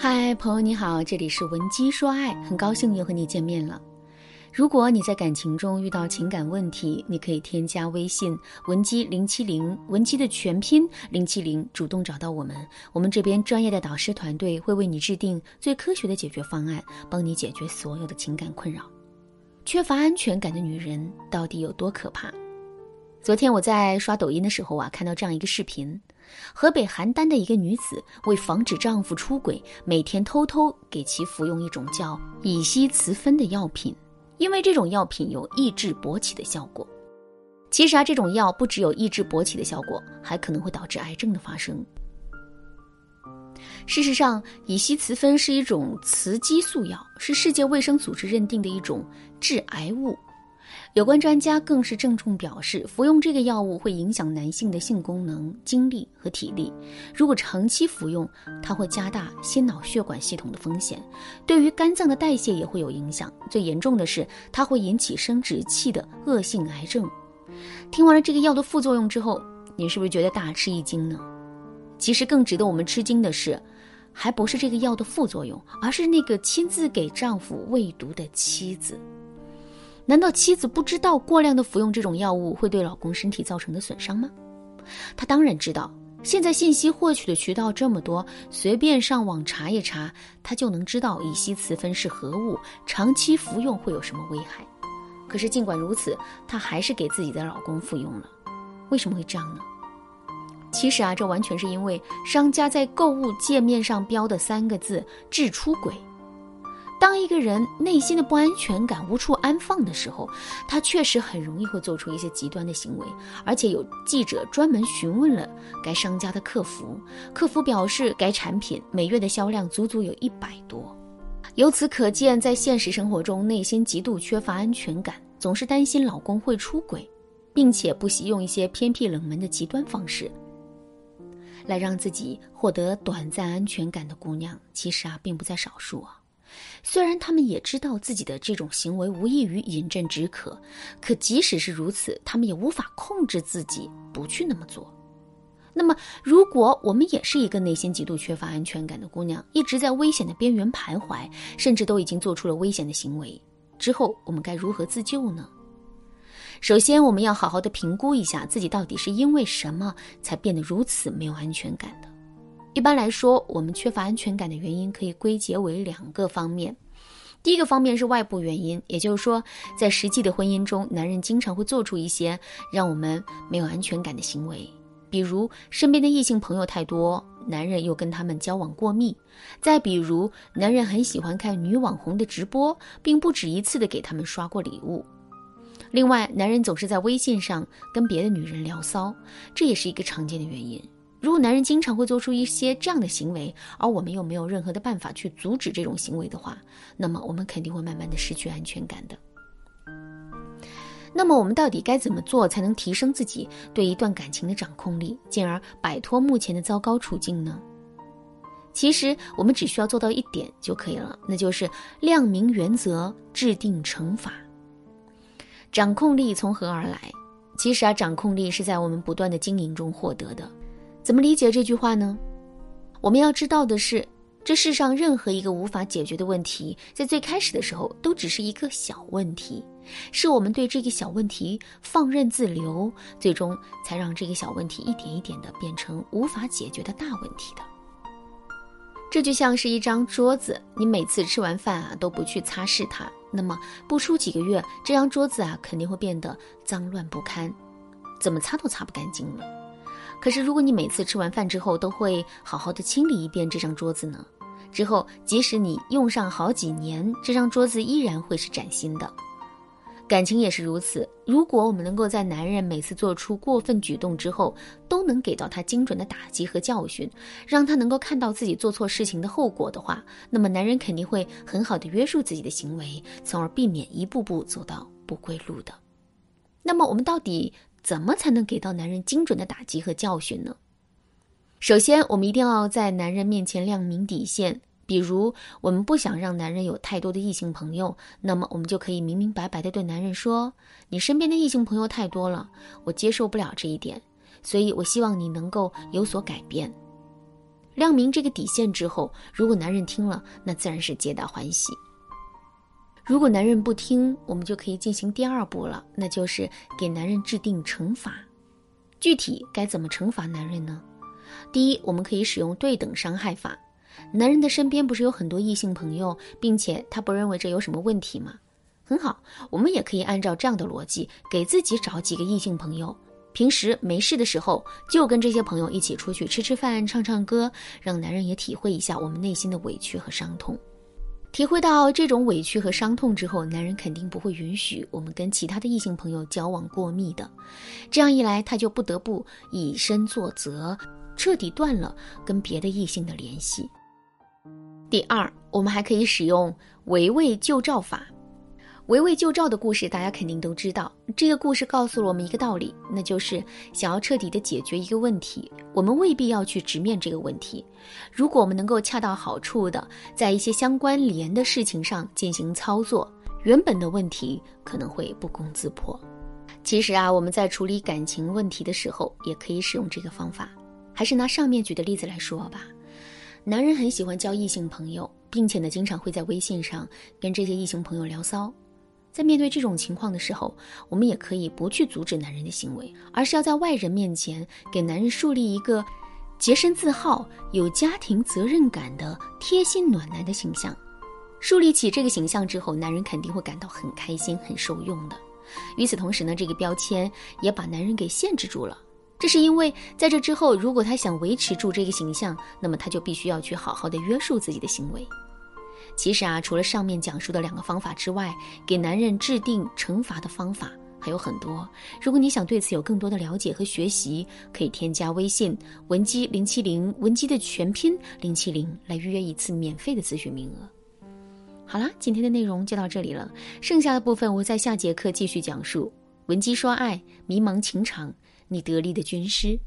嗨，朋友你好，这里是文姬说爱，很高兴又和你见面了。如果你在感情中遇到情感问题，你可以添加微信文姬零七零，文姬的全拼零七零，主动找到我们，我们这边专业的导师团队会为你制定最科学的解决方案，帮你解决所有的情感困扰。缺乏安全感的女人到底有多可怕？昨天我在刷抖音的时候啊，看到这样一个视频。河北邯郸的一个女子为防止丈夫出轨，每天偷偷给其服用一种叫乙烯雌酚的药品，因为这种药品有抑制勃起的效果。其实啊，这种药不只有抑制勃起的效果，还可能会导致癌症的发生。事实上，乙烯雌酚是一种雌激素药，是世界卫生组织认定的一种致癌物。有关专家更是郑重表示，服用这个药物会影响男性的性功能、精力和体力。如果长期服用，它会加大心脑血管系统的风险，对于肝脏的代谢也会有影响。最严重的是，它会引起生殖器的恶性癌症。听完了这个药的副作用之后，你是不是觉得大吃一惊呢？其实更值得我们吃惊的是，还不是这个药的副作用，而是那个亲自给丈夫喂毒的妻子。难道妻子不知道过量的服用这种药物会对老公身体造成的损伤吗？她当然知道。现在信息获取的渠道这么多，随便上网查一查，她就能知道乙烯雌酚是何物，长期服用会有什么危害。可是尽管如此，她还是给自己的老公服用了。为什么会这样呢？其实啊，这完全是因为商家在购物界面上标的三个字“治出轨”。当一个人内心的不安全感无处安放的时候，他确实很容易会做出一些极端的行为。而且有记者专门询问了该商家的客服，客服表示该产品每月的销量足足有一百多。由此可见，在现实生活中，内心极度缺乏安全感，总是担心老公会出轨，并且不惜用一些偏僻冷门的极端方式，来让自己获得短暂安全感的姑娘，其实啊，并不在少数啊。虽然他们也知道自己的这种行为无异于饮鸩止渴，可即使是如此，他们也无法控制自己不去那么做。那么，如果我们也是一个内心极度缺乏安全感的姑娘，一直在危险的边缘徘徊，甚至都已经做出了危险的行为之后，我们该如何自救呢？首先，我们要好好的评估一下自己到底是因为什么才变得如此没有安全感的。一般来说，我们缺乏安全感的原因可以归结为两个方面。第一个方面是外部原因，也就是说，在实际的婚姻中，男人经常会做出一些让我们没有安全感的行为，比如身边的异性朋友太多，男人又跟他们交往过密；再比如，男人很喜欢看女网红的直播，并不止一次的给他们刷过礼物。另外，男人总是在微信上跟别的女人聊骚，这也是一个常见的原因。如果男人经常会做出一些这样的行为，而我们又没有任何的办法去阻止这种行为的话，那么我们肯定会慢慢的失去安全感的。那么我们到底该怎么做才能提升自己对一段感情的掌控力，进而摆脱目前的糟糕处境呢？其实我们只需要做到一点就可以了，那就是亮明原则，制定惩罚。掌控力从何而来？其实啊，掌控力是在我们不断的经营中获得的。怎么理解这句话呢？我们要知道的是，这世上任何一个无法解决的问题，在最开始的时候都只是一个小问题，是我们对这个小问题放任自流，最终才让这个小问题一点一点的变成无法解决的大问题的。这就像是一张桌子，你每次吃完饭啊都不去擦拭它，那么不出几个月，这张桌子啊肯定会变得脏乱不堪，怎么擦都擦不干净了。可是，如果你每次吃完饭之后都会好好的清理一遍这张桌子呢？之后，即使你用上好几年，这张桌子依然会是崭新的。感情也是如此。如果我们能够在男人每次做出过分举动之后，都能给到他精准的打击和教训，让他能够看到自己做错事情的后果的话，那么男人肯定会很好的约束自己的行为，从而避免一步步走到不归路的。那么，我们到底？怎么才能给到男人精准的打击和教训呢？首先，我们一定要在男人面前亮明底线。比如，我们不想让男人有太多的异性朋友，那么我们就可以明明白白的对男人说：“你身边的异性朋友太多了，我接受不了这一点，所以我希望你能够有所改变。”亮明这个底线之后，如果男人听了，那自然是皆大欢喜。如果男人不听，我们就可以进行第二步了，那就是给男人制定惩罚。具体该怎么惩罚男人呢？第一，我们可以使用对等伤害法。男人的身边不是有很多异性朋友，并且他不认为这有什么问题吗？很好，我们也可以按照这样的逻辑，给自己找几个异性朋友，平时没事的时候就跟这些朋友一起出去吃吃饭、唱唱歌，让男人也体会一下我们内心的委屈和伤痛。体会到这种委屈和伤痛之后，男人肯定不会允许我们跟其他的异性朋友交往过密的。这样一来，他就不得不以身作则，彻底断了跟别的异性的联系。第二，我们还可以使用围魏救赵法。围魏救赵的故事，大家肯定都知道。这个故事告诉了我们一个道理，那就是想要彻底的解决一个问题，我们未必要去直面这个问题。如果我们能够恰到好处的在一些相关联的事情上进行操作，原本的问题可能会不攻自破。其实啊，我们在处理感情问题的时候，也可以使用这个方法。还是拿上面举的例子来说吧。男人很喜欢交异性朋友，并且呢，经常会在微信上跟这些异性朋友聊骚。在面对这种情况的时候，我们也可以不去阻止男人的行为，而是要在外人面前给男人树立一个洁身自好、有家庭责任感的贴心暖男的形象。树立起这个形象之后，男人肯定会感到很开心、很受用的。与此同时呢，这个标签也把男人给限制住了。这是因为，在这之后，如果他想维持住这个形象，那么他就必须要去好好的约束自己的行为。其实啊，除了上面讲述的两个方法之外，给男人制定惩罚的方法还有很多。如果你想对此有更多的了解和学习，可以添加微信文姬零七零，文姬的全拼零七零，来预约一次免费的咨询名额。好啦，今天的内容就到这里了，剩下的部分我在下节课继续讲述。文姬说爱，迷茫情场。你得力的军师。